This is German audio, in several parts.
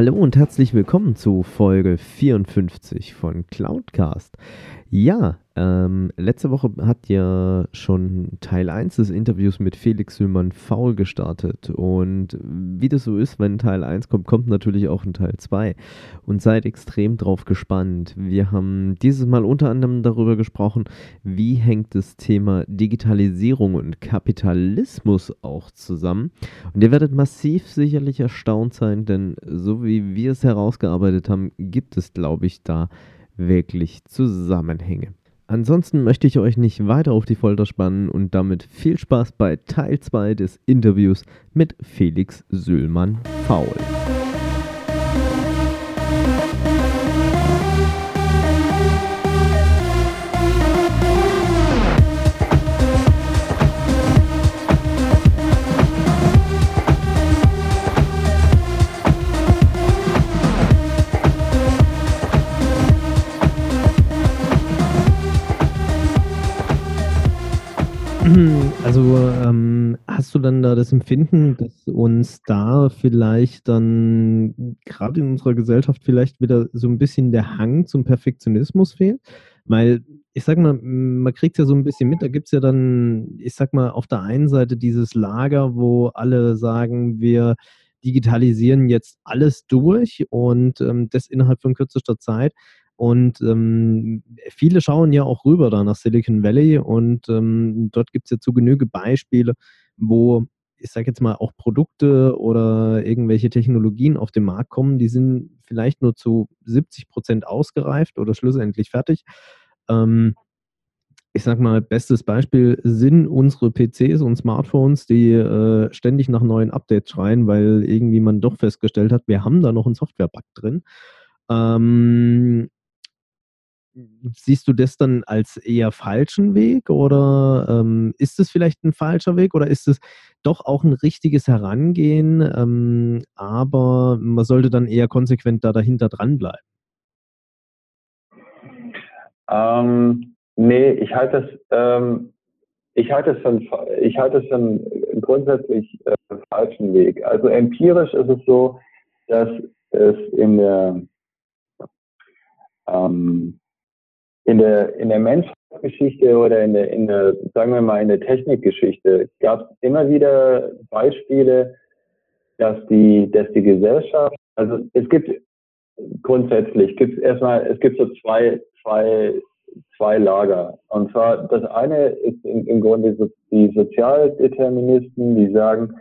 Hallo und herzlich willkommen zu Folge 54 von Cloudcast. Ja, ähm, letzte Woche hat ja schon Teil 1 des Interviews mit Felix Süllmann faul gestartet. Und wie das so ist, wenn Teil 1 kommt, kommt natürlich auch ein Teil 2. Und seid extrem drauf gespannt. Wir haben dieses Mal unter anderem darüber gesprochen, wie hängt das Thema Digitalisierung und Kapitalismus auch zusammen. Und ihr werdet massiv sicherlich erstaunt sein, denn so wie wir es herausgearbeitet haben, gibt es, glaube ich, da wirklich Zusammenhänge. Ansonsten möchte ich euch nicht weiter auf die Folter spannen und damit viel Spaß bei Teil 2 des Interviews mit Felix Süllmann-Faul. Also ähm, hast du dann da das Empfinden, dass uns da vielleicht dann gerade in unserer Gesellschaft vielleicht wieder so ein bisschen der Hang zum Perfektionismus fehlt? Weil ich sag mal, man kriegt ja so ein bisschen mit, da gibt es ja dann, ich sag mal, auf der einen Seite dieses Lager, wo alle sagen, wir digitalisieren jetzt alles durch und ähm, das innerhalb von kürzester Zeit. Und ähm, viele schauen ja auch rüber da nach Silicon Valley und ähm, dort gibt es ja zu Genüge Beispiele, wo ich sage jetzt mal auch Produkte oder irgendwelche Technologien auf den Markt kommen, die sind vielleicht nur zu 70 Prozent ausgereift oder schlussendlich fertig. Ähm, ich sage mal, bestes Beispiel sind unsere PCs und Smartphones, die äh, ständig nach neuen Updates schreien, weil irgendwie man doch festgestellt hat, wir haben da noch einen Software-Bug drin. Ähm, siehst du das dann als eher falschen Weg oder ähm, ist es vielleicht ein falscher Weg oder ist es doch auch ein richtiges Herangehen, ähm, aber man sollte dann eher konsequent da dahinter dranbleiben? Ähm, nee, ich halte das, ähm, ich es für, es für einen grundsätzlich äh, falschen Weg. Also empirisch ist es so, dass es in der ähm, in der, in der Menschheitsgeschichte oder in der, in der, sagen wir mal, in der Technikgeschichte gab es immer wieder Beispiele, dass die, dass die Gesellschaft, also es gibt grundsätzlich, gibt erstmal, es gibt so zwei, zwei, zwei Lager. Und zwar, das eine ist im, Grunde die Sozialdeterministen, die sagen,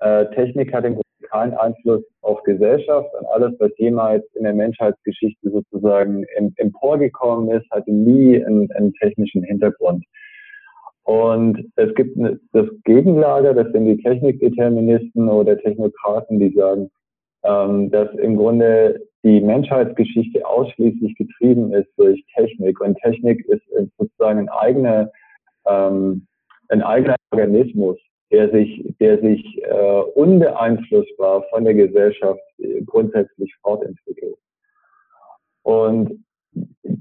äh, Technik hat im keinen Einfluss auf Gesellschaft, an alles, was jemals in der Menschheitsgeschichte sozusagen emporgekommen ist, hatte nie einen, einen technischen Hintergrund. Und es gibt das Gegenlager, das sind die Technikdeterministen oder Technokraten, die sagen, ähm, dass im Grunde die Menschheitsgeschichte ausschließlich getrieben ist durch Technik. Und Technik ist sozusagen ein eigener, ähm, ein eigener Organismus der sich, der sich äh, unbeeinflussbar von der Gesellschaft äh, grundsätzlich fortentwickelt. Und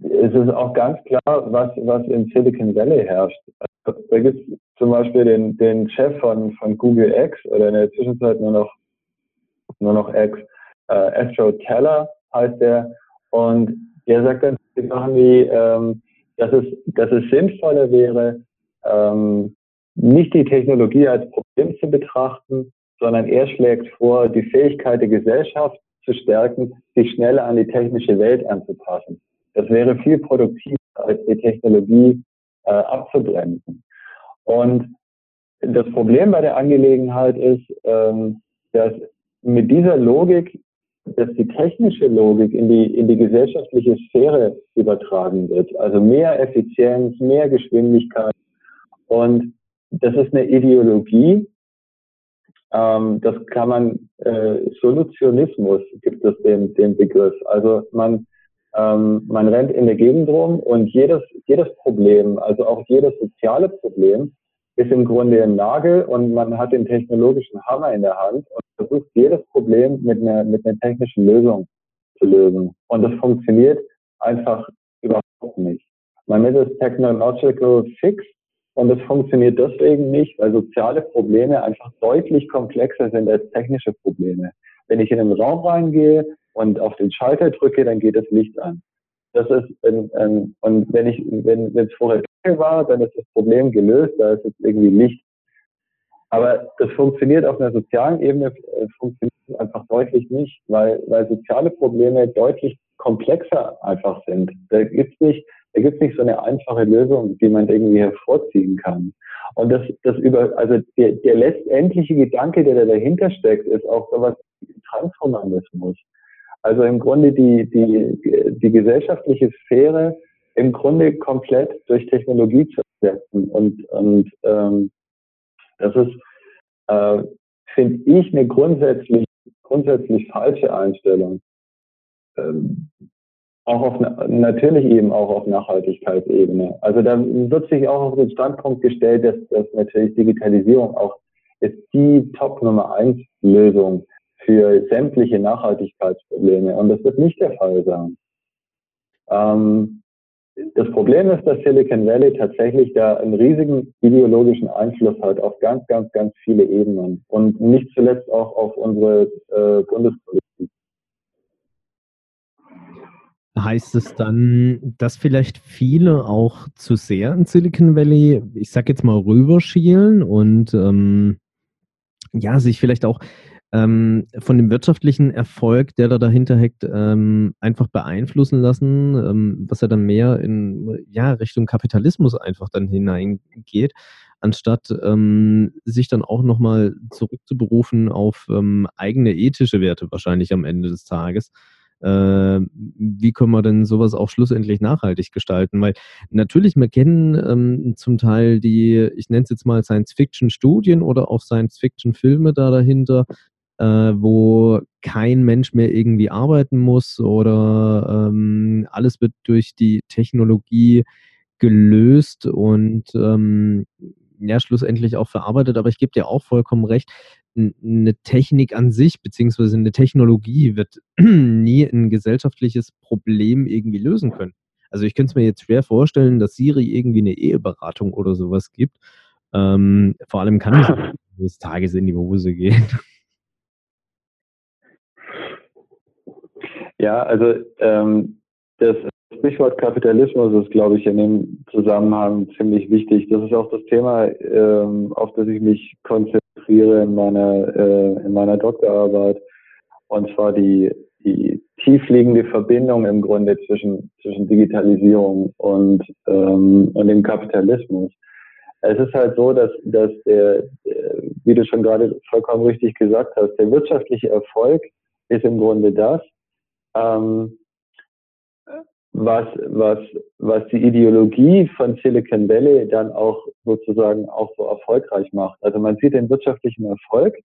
es ist auch ganz klar, was, was in Silicon Valley herrscht. Also, da gibt es zum Beispiel den, den Chef von, von Google X oder in der Zwischenzeit nur noch, nur noch X, äh, Astro Teller heißt der. Und der sagt dann Sachen wie, ähm, dass, es, dass es sinnvoller wäre, ähm, nicht die Technologie als Problem zu betrachten, sondern er schlägt vor, die Fähigkeit der Gesellschaft zu stärken, sich schneller an die technische Welt anzupassen. Das wäre viel produktiver, als die Technologie äh, abzubremsen. Und das Problem bei der Angelegenheit ist, ähm, dass mit dieser Logik, dass die technische Logik in die, in die gesellschaftliche Sphäre übertragen wird, also mehr Effizienz, mehr Geschwindigkeit und das ist eine Ideologie, ähm, das kann man, äh, Solutionismus gibt es den, den Begriff. Also man, ähm, man rennt in der Gegend rum und jedes, jedes Problem, also auch jedes soziale Problem, ist im Grunde ein Nagel und man hat den technologischen Hammer in der Hand und versucht jedes Problem mit einer, mit einer technischen Lösung zu lösen. Und das funktioniert einfach überhaupt nicht. Man nennt es Technological Fix und das funktioniert deswegen nicht, weil soziale Probleme einfach deutlich komplexer sind als technische Probleme. Wenn ich in einen Raum reingehe und auf den Schalter drücke, dann geht das Licht an. Das ist ein, und wenn ich, wenn es vorher dunkel war, dann ist das Problem gelöst, da ist jetzt irgendwie Licht. Aber das funktioniert auf einer sozialen Ebene, äh, funktioniert einfach deutlich nicht, weil, weil soziale Probleme deutlich komplexer einfach sind. Da gibt's nicht, da gibt's nicht so eine einfache Lösung, die man irgendwie hervorziehen kann. Und das, das über, also der, der letztendliche Gedanke, der da dahinter steckt, ist auch sowas wie Transhumanismus. Also im Grunde die, die, die gesellschaftliche Sphäre im Grunde komplett durch Technologie zu ersetzen. Und, und ähm, das ist, äh, finde ich, eine grundsätzlich, grundsätzlich falsche Einstellung. Ähm, auch auf natürlich eben auch auf Nachhaltigkeitsebene. Also da wird sich auch auf den Standpunkt gestellt, dass, dass natürlich Digitalisierung auch ist die Top Nummer eins Lösung für sämtliche Nachhaltigkeitsprobleme. Und das wird nicht der Fall sein. Ähm, das Problem ist, dass Silicon Valley tatsächlich da einen riesigen ideologischen Einfluss hat auf ganz, ganz, ganz viele Ebenen und nicht zuletzt auch auf unsere äh, Bundespolitik. Heißt es dann, dass vielleicht viele auch zu sehr in Silicon Valley, ich sag jetzt mal, rüberschielen und ähm, ja, sich vielleicht auch ähm, von dem wirtschaftlichen Erfolg, der da dahinter hängt, ähm, einfach beeinflussen lassen, ähm, was ja dann mehr in ja, Richtung Kapitalismus einfach dann hineingeht, anstatt ähm, sich dann auch nochmal zurückzuberufen auf ähm, eigene ethische Werte wahrscheinlich am Ende des Tages. Äh, wie können wir denn sowas auch schlussendlich nachhaltig gestalten? Weil natürlich, wir kennen ähm, zum Teil die, ich nenne es jetzt mal Science-Fiction-Studien oder auch Science-Fiction-Filme da dahinter, äh, wo kein Mensch mehr irgendwie arbeiten muss oder ähm, alles wird durch die Technologie gelöst und ähm, ja, schlussendlich auch verarbeitet. Aber ich gebe dir auch vollkommen recht, eine Technik an sich, beziehungsweise eine Technologie wird nie ein gesellschaftliches Problem irgendwie lösen können. Also ich könnte es mir jetzt schwer vorstellen, dass Siri irgendwie eine Eheberatung oder sowas gibt. Ähm, vor allem kann es des Tages in die Hose gehen. Ja, also ähm, das Stichwort Kapitalismus ist, glaube ich, in dem Zusammenhang ziemlich wichtig. Das ist auch das Thema, ähm, auf das ich mich konzentriere in meiner, äh, in meiner Doktorarbeit. Und zwar die, die tiefliegende Verbindung im Grunde zwischen, zwischen Digitalisierung und, ähm, und dem Kapitalismus. Es ist halt so, dass, dass der, wie du schon gerade vollkommen richtig gesagt hast, der wirtschaftliche Erfolg ist im Grunde das, ähm, was, was, was die Ideologie von Silicon Valley dann auch sozusagen auch so erfolgreich macht. Also man sieht den wirtschaftlichen Erfolg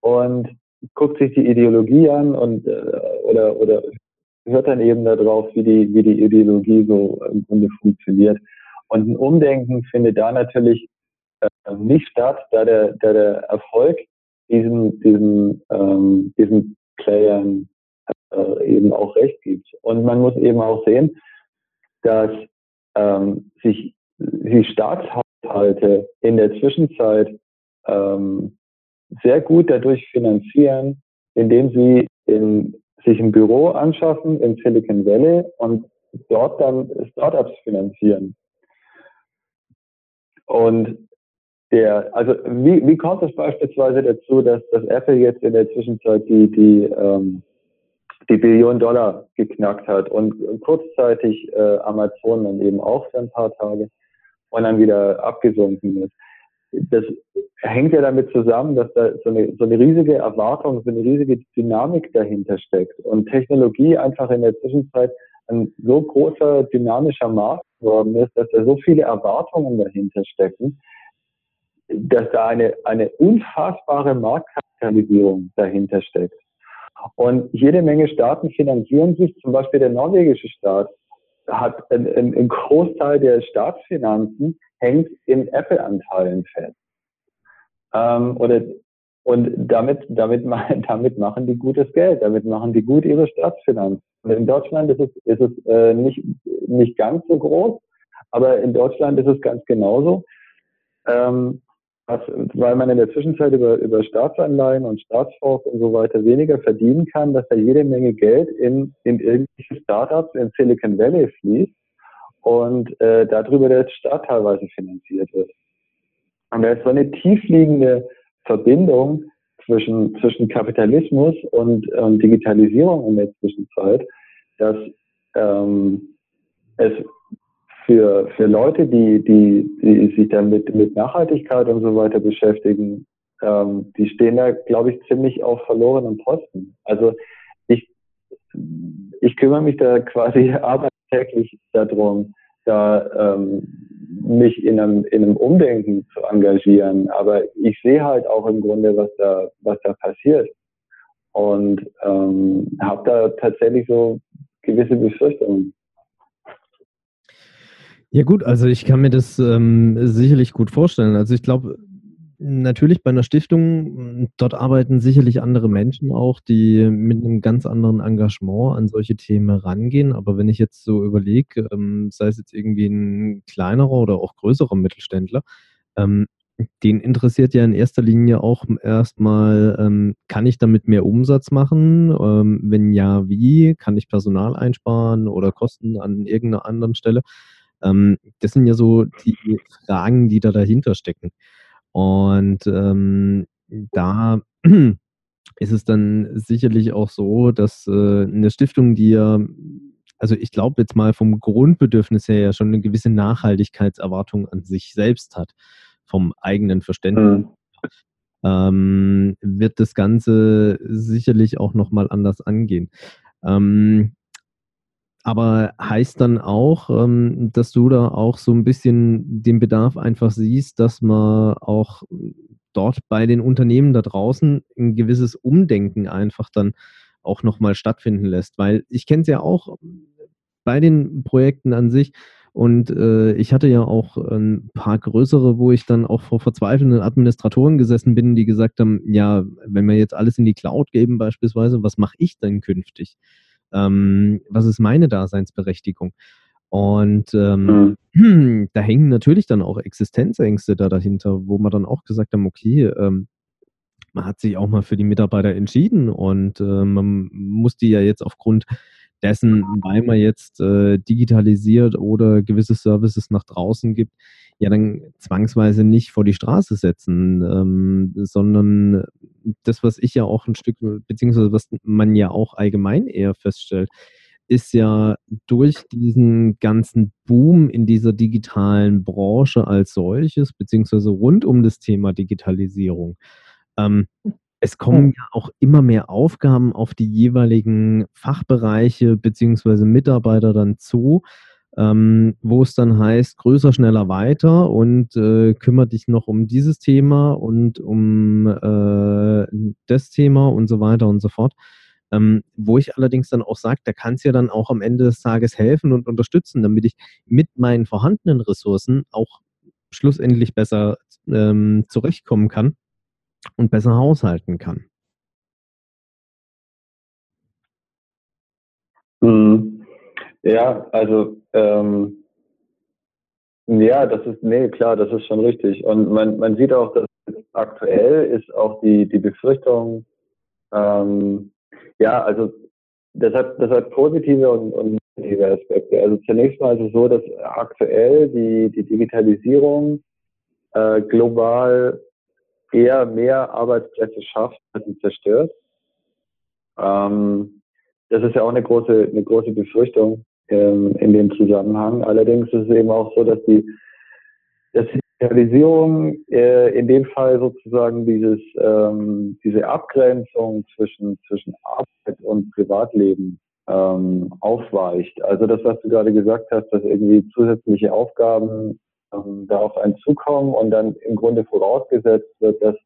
und guckt sich die Ideologie an und äh, oder oder hört dann eben darauf, wie die wie die Ideologie so im Grunde funktioniert. Und ein Umdenken findet da natürlich äh, nicht statt, da der da der Erfolg diesen diesen ähm, diesen Playern äh, eben auch recht gibt. Und man muss eben auch sehen, dass ähm, sich die Staatshaushalte in der Zwischenzeit ähm, sehr gut dadurch finanzieren, indem sie in, sich ein Büro anschaffen in Silicon Valley und dort dann Startups finanzieren. Und der, also wie, wie kommt es beispielsweise dazu, dass, dass Apple jetzt in der Zwischenzeit die, die ähm, die Billion Dollar geknackt hat und kurzzeitig äh, Amazon dann eben auch für ein paar Tage und dann wieder abgesunken ist. Das hängt ja damit zusammen, dass da so eine, so eine riesige Erwartung, so eine riesige Dynamik dahinter steckt und Technologie einfach in der Zwischenzeit ein so großer dynamischer Markt geworden ist, dass da so viele Erwartungen dahinter stecken, dass da eine, eine unfassbare Marktkapitalisierung dahinter steckt. Und jede Menge Staaten finanzieren sich, zum Beispiel der norwegische Staat hat ein, ein Großteil der Staatsfinanzen hängt in Apple-Anteilen fest. Ähm, oder und damit, damit, damit machen die gutes Geld, damit machen die gut ihre Staatsfinanzen. Und in Deutschland ist es, ist es äh, nicht, nicht ganz so groß, aber in Deutschland ist es ganz genauso. Ähm, was, weil man in der Zwischenzeit über, über Staatsanleihen und Staatsfonds und so weiter weniger verdienen kann, dass da jede Menge Geld in, in irgendwelche Startups in Silicon Valley fließt und äh, darüber der Staat teilweise finanziert wird. Und da ist so eine tiefliegende Verbindung zwischen, zwischen Kapitalismus und ähm, Digitalisierung in der Zwischenzeit, dass ähm, es für, für Leute, die, die, die sich dann mit, mit Nachhaltigkeit und so weiter beschäftigen, ähm, die stehen da, glaube ich, ziemlich auf verlorenen Posten. Also ich, ich kümmere mich da quasi arbeitstäglich darum, da ähm, mich in einem, in einem Umdenken zu engagieren. Aber ich sehe halt auch im Grunde, was da, was da passiert. Und ähm, habe da tatsächlich so gewisse Befürchtungen. Ja gut, also ich kann mir das ähm, sicherlich gut vorstellen. Also ich glaube, natürlich bei einer Stiftung, dort arbeiten sicherlich andere Menschen auch, die mit einem ganz anderen Engagement an solche Themen rangehen. Aber wenn ich jetzt so überlege, ähm, sei es jetzt irgendwie ein kleinerer oder auch größerer Mittelständler, ähm, den interessiert ja in erster Linie auch erstmal, ähm, kann ich damit mehr Umsatz machen? Ähm, wenn ja, wie? Kann ich Personal einsparen oder Kosten an irgendeiner anderen Stelle? Ähm, das sind ja so die Fragen, die da dahinter stecken. Und ähm, da ist es dann sicherlich auch so, dass äh, eine Stiftung, die ja, also ich glaube jetzt mal vom Grundbedürfnis her ja schon eine gewisse Nachhaltigkeitserwartung an sich selbst hat, vom eigenen Verständnis. Mhm. Ähm, wird das Ganze sicherlich auch nochmal anders angehen. Ähm, aber heißt dann auch, ähm, dass du da auch so ein bisschen den Bedarf einfach siehst, dass man auch dort bei den Unternehmen da draußen ein gewisses Umdenken einfach dann auch nochmal stattfinden lässt. Weil ich kenne es ja auch bei den Projekten an sich und äh, ich hatte ja auch ein paar größere, wo ich dann auch vor verzweifelnden Administratoren gesessen bin, die gesagt haben, ja, wenn wir jetzt alles in die Cloud geben beispielsweise, was mache ich denn künftig? Ähm, was ist meine Daseinsberechtigung? Und ähm, mhm. da hängen natürlich dann auch Existenzängste da dahinter, wo man dann auch gesagt haben, okay, ähm, man hat sich auch mal für die Mitarbeiter entschieden und äh, man muss die ja jetzt aufgrund dessen, weil man jetzt äh, digitalisiert oder gewisse Services nach draußen gibt, ja dann zwangsweise nicht vor die Straße setzen, ähm, sondern das, was ich ja auch ein Stück, beziehungsweise was man ja auch allgemein eher feststellt, ist ja durch diesen ganzen Boom in dieser digitalen Branche als solches, beziehungsweise rund um das Thema Digitalisierung, ähm, es kommen ja auch immer mehr Aufgaben auf die jeweiligen Fachbereiche beziehungsweise Mitarbeiter dann zu, ähm, wo es dann heißt, größer, schneller, weiter und äh, kümmere dich noch um dieses Thema und um äh, das Thema und so weiter und so fort. Ähm, wo ich allerdings dann auch sage, da kann es ja dann auch am Ende des Tages helfen und unterstützen, damit ich mit meinen vorhandenen Ressourcen auch schlussendlich besser ähm, zurechtkommen kann und besser haushalten kann. Mhm. Ja, also ähm, ja, das ist, nee, klar, das ist schon richtig. Und man, man sieht auch, dass aktuell ist auch die, die Befürchtung, ähm, ja, also das hat, das hat positive und, und negative Aspekte. Also zunächst mal ist es so, dass aktuell die, die Digitalisierung äh, global eher mehr Arbeitsplätze schafft, als sie zerstört. Ähm, das ist ja auch eine große, eine große Befürchtung ähm, in dem Zusammenhang. Allerdings ist es eben auch so, dass die, dass die Digitalisierung äh, in dem Fall sozusagen dieses, ähm, diese Abgrenzung zwischen, zwischen Arbeit und Privatleben ähm, aufweicht. Also das, was du gerade gesagt hast, dass irgendwie zusätzliche Aufgaben ähm, da auf einen zukommen und dann im Grunde vorausgesetzt wird, dass,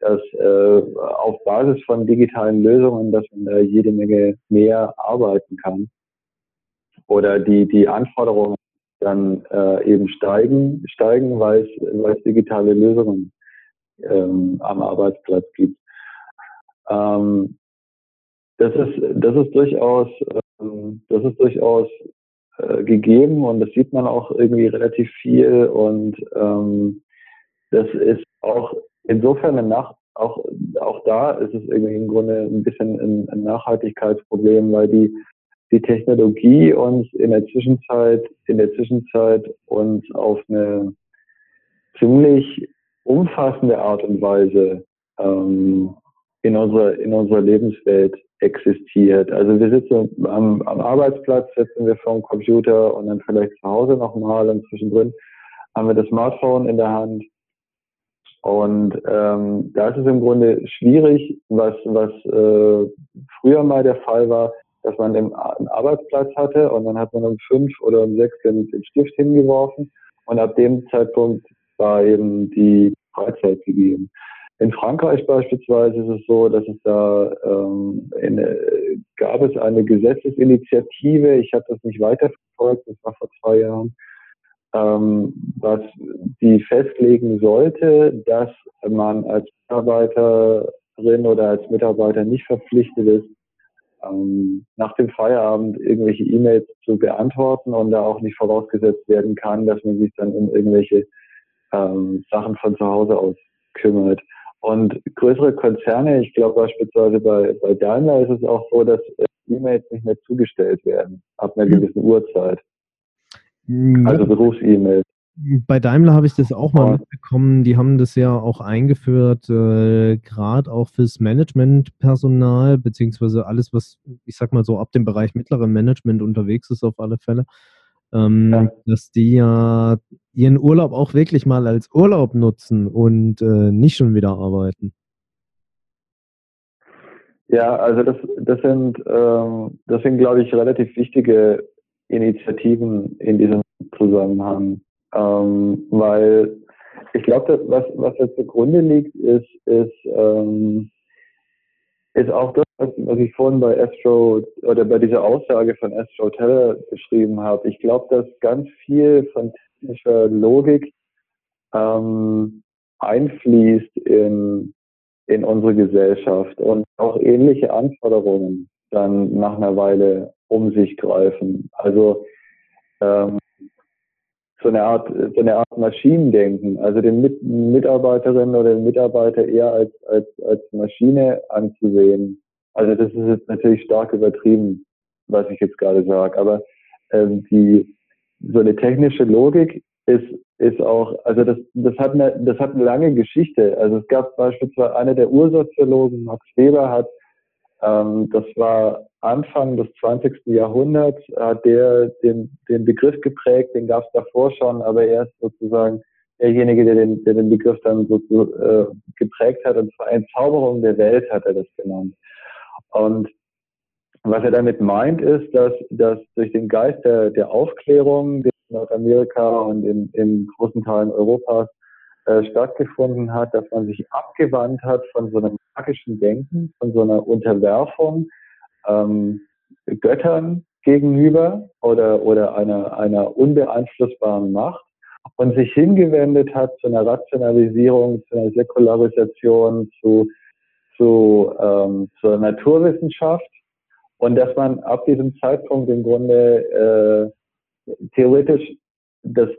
dass äh, auf Basis von digitalen Lösungen, dass man da jede Menge mehr arbeiten kann oder die, die Anforderungen dann äh, eben steigen, steigen, weil es, weil es digitale Lösungen ähm, am Arbeitsplatz gibt. Ähm, das ist, das ist durchaus, ähm, das ist durchaus äh, gegeben und das sieht man auch irgendwie relativ viel und ähm, das ist auch insofern eine Nacht, auch, auch da ist es irgendwie im Grunde ein bisschen ein, ein Nachhaltigkeitsproblem, weil die, die Technologie uns in der Zwischenzeit, in der Zwischenzeit uns auf eine ziemlich umfassende Art und Weise ähm, in unserer, in unserer Lebenswelt existiert. Also wir sitzen am, am Arbeitsplatz, sitzen wir vor dem Computer und dann vielleicht zu Hause nochmal und zwischendrin haben wir das Smartphone in der Hand. Und ähm, da ist es im Grunde schwierig, was, was äh, früher mal der Fall war, dass man einen Arbeitsplatz hatte und dann hat man um fünf oder um sechs den, den Stift hingeworfen und ab dem Zeitpunkt war eben die Freizeit gegeben. In Frankreich beispielsweise ist es so, dass es da ähm, eine, gab es eine Gesetzesinitiative, ich habe das nicht weiterverfolgt, das war vor zwei Jahren, ähm, was die festlegen sollte, dass man als Mitarbeiterin oder als Mitarbeiter nicht verpflichtet ist, ähm, nach dem Feierabend irgendwelche E-Mails zu beantworten und da auch nicht vorausgesetzt werden kann, dass man sich dann um irgendwelche ähm, Sachen von zu Hause aus kümmert. Und größere Konzerne, ich glaube beispielsweise bei, bei Daimler ist es auch so, dass äh, E-Mails nicht mehr zugestellt werden ab einer hm. gewissen Uhrzeit. Hm, also Berufs-E-Mails. Bei Daimler habe ich das auch mal mitbekommen. Die haben das ja auch eingeführt, äh, gerade auch fürs Managementpersonal, beziehungsweise alles, was, ich sag mal so, ab dem Bereich mittleren Management unterwegs ist, auf alle Fälle ähm, ja. dass die ja ihren Urlaub auch wirklich mal als Urlaub nutzen und äh, nicht schon wieder arbeiten. Ja, also das, das sind, ähm, sind, glaube ich, relativ wichtige Initiativen in diesem Zusammenhang, ähm, weil ich glaube, was, was jetzt zugrunde liegt, ist, ist, ähm, ist auch das, was ich vorhin bei Astro oder bei dieser Aussage von Astro Teller beschrieben habe. Ich glaube, dass ganz viel von technischer Logik ähm, einfließt in, in unsere Gesellschaft und auch ähnliche Anforderungen dann nach einer Weile um sich greifen. Also ähm, so eine Art, so eine Art Maschinendenken, also den Mit Mitarbeiterinnen oder den Mitarbeiter eher als, als, als Maschine anzusehen. Also das ist jetzt natürlich stark übertrieben, was ich jetzt gerade sage, aber ähm, die, so eine technische Logik ist, ist auch, also das, das hat eine, das hat eine lange Geschichte. Also es gab beispielsweise einer der Ursoziologen, Max Weber, hat, ähm, das war Anfang des 20. Jahrhunderts, hat der den, den Begriff geprägt, den gab es davor schon, aber er ist sozusagen derjenige, der den, der den Begriff dann so äh, geprägt hat, und zwar Entzauberung der Welt hat er das genannt. Und was er damit meint, ist, dass, dass durch den Geist der, der Aufklärung, der in Nordamerika und in, in großen Teilen Europas äh, stattgefunden hat, dass man sich abgewandt hat von so einem magischen Denken, von so einer Unterwerfung ähm, Göttern gegenüber oder, oder einer, einer unbeeinflussbaren Macht und sich hingewendet hat zu einer Rationalisierung, zu einer Säkularisation, zu zu, ähm, zur Naturwissenschaft und dass man ab diesem Zeitpunkt im Grunde äh, theoretisch das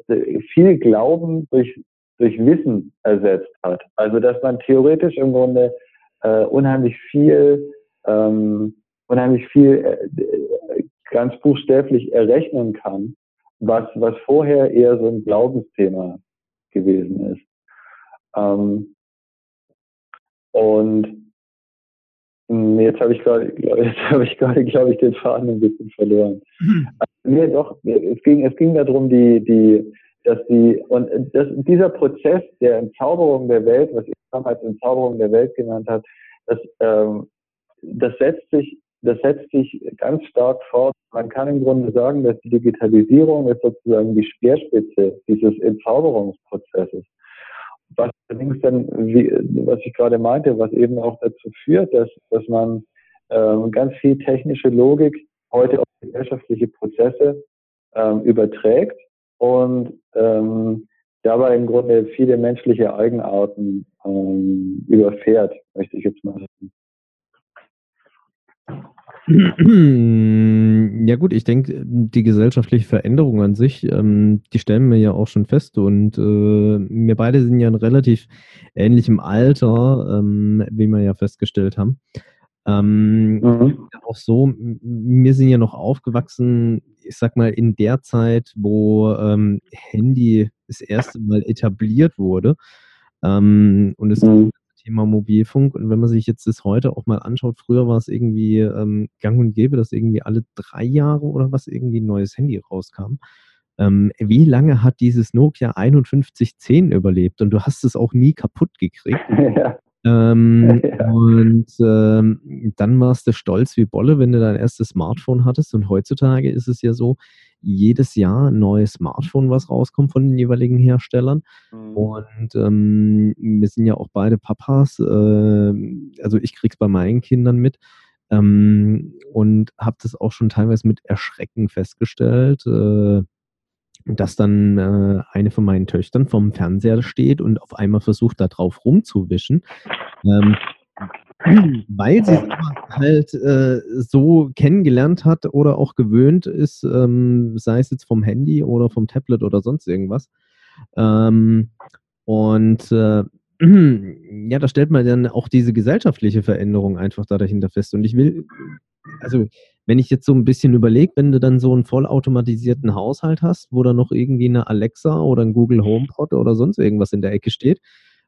viel Glauben durch durch Wissen ersetzt hat. Also dass man theoretisch im Grunde äh, unheimlich viel ähm, unheimlich viel äh, ganz buchstäblich errechnen kann, was was vorher eher so ein Glaubensthema gewesen ist. Ähm, und jetzt habe ich gerade, jetzt habe ich gerade, glaube ich, den Faden ein bisschen verloren. Also, nee, doch, es ging, es ging darum, die, die, dass die, und das, dieser Prozess der Entzauberung der Welt, was ich damals Entzauberung der Welt genannt habe, das, ähm, das setzt sich das setzt sich ganz stark fort. Man kann im Grunde sagen, dass die Digitalisierung ist sozusagen die Speerspitze dieses Entzauberungsprozesses. Was allerdings dann, wie, was ich gerade meinte, was eben auch dazu führt, dass, dass man ähm, ganz viel technische Logik heute auf gesellschaftliche Prozesse ähm, überträgt und ähm, dabei im Grunde viele menschliche Eigenarten ähm, überfährt, möchte ich jetzt mal sagen. Ja gut, ich denke, die gesellschaftliche Veränderung an sich, ähm, die stellen wir ja auch schon fest und äh, wir beide sind ja in relativ ähnlichem Alter, ähm, wie wir ja festgestellt haben. Ähm, mhm. Auch so, wir sind ja noch aufgewachsen, ich sag mal, in der Zeit, wo ähm, Handy das erste Mal etabliert wurde. Ähm, und es mhm. Thema Mobilfunk. Und wenn man sich jetzt das heute auch mal anschaut, früher war es irgendwie ähm, gang und gäbe, dass irgendwie alle drei Jahre oder was irgendwie ein neues Handy rauskam. Ähm, wie lange hat dieses Nokia 5110 überlebt? Und du hast es auch nie kaputt gekriegt. Ja. Ähm, ja. Und ähm, dann warst du stolz wie Bolle, wenn du dein erstes Smartphone hattest. Und heutzutage ist es ja so, jedes Jahr ein neues Smartphone, was rauskommt von den jeweiligen Herstellern. Mhm. Und ähm, wir sind ja auch beide Papas. Äh, also ich krieg's bei meinen Kindern mit. Ähm, und habe das auch schon teilweise mit Erschrecken festgestellt. Äh, dass dann äh, eine von meinen Töchtern vom Fernseher steht und auf einmal versucht, da drauf rumzuwischen. Ähm, weil sie es halt äh, so kennengelernt hat oder auch gewöhnt ist, ähm, sei es jetzt vom Handy oder vom Tablet oder sonst irgendwas. Ähm, und äh, ja, da stellt man dann auch diese gesellschaftliche Veränderung einfach da dahinter fest. Und ich will, also wenn ich jetzt so ein bisschen überlege, wenn du dann so einen vollautomatisierten Haushalt hast, wo dann noch irgendwie eine Alexa oder ein Google HomePod oder sonst irgendwas in der Ecke steht,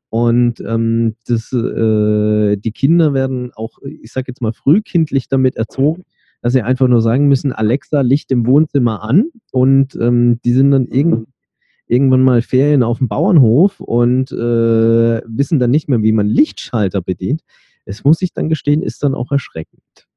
und ähm, das, äh, die Kinder werden auch, ich sag jetzt mal, frühkindlich damit erzogen, dass sie einfach nur sagen müssen, Alexa, Licht im Wohnzimmer an. Und ähm, die sind dann irgend, irgendwann mal Ferien auf dem Bauernhof und äh, wissen dann nicht mehr, wie man Lichtschalter bedient. Es muss ich dann gestehen, ist dann auch erschreckend.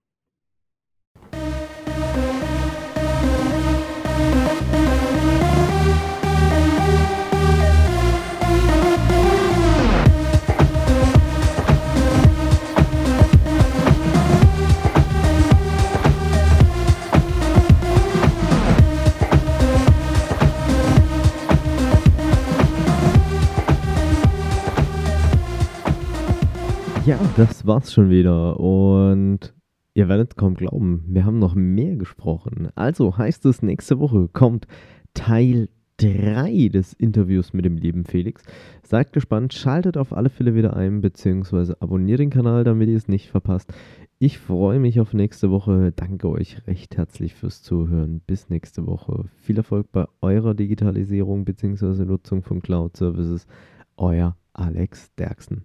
Das war's schon wieder. Und ihr werdet kaum glauben, wir haben noch mehr gesprochen. Also heißt es, nächste Woche kommt Teil 3 des Interviews mit dem lieben Felix. Seid gespannt, schaltet auf alle Fälle wieder ein, beziehungsweise abonniert den Kanal, damit ihr es nicht verpasst. Ich freue mich auf nächste Woche. Danke euch recht herzlich fürs Zuhören. Bis nächste Woche. Viel Erfolg bei eurer Digitalisierung bzw. Nutzung von Cloud Services. Euer Alex Derksen.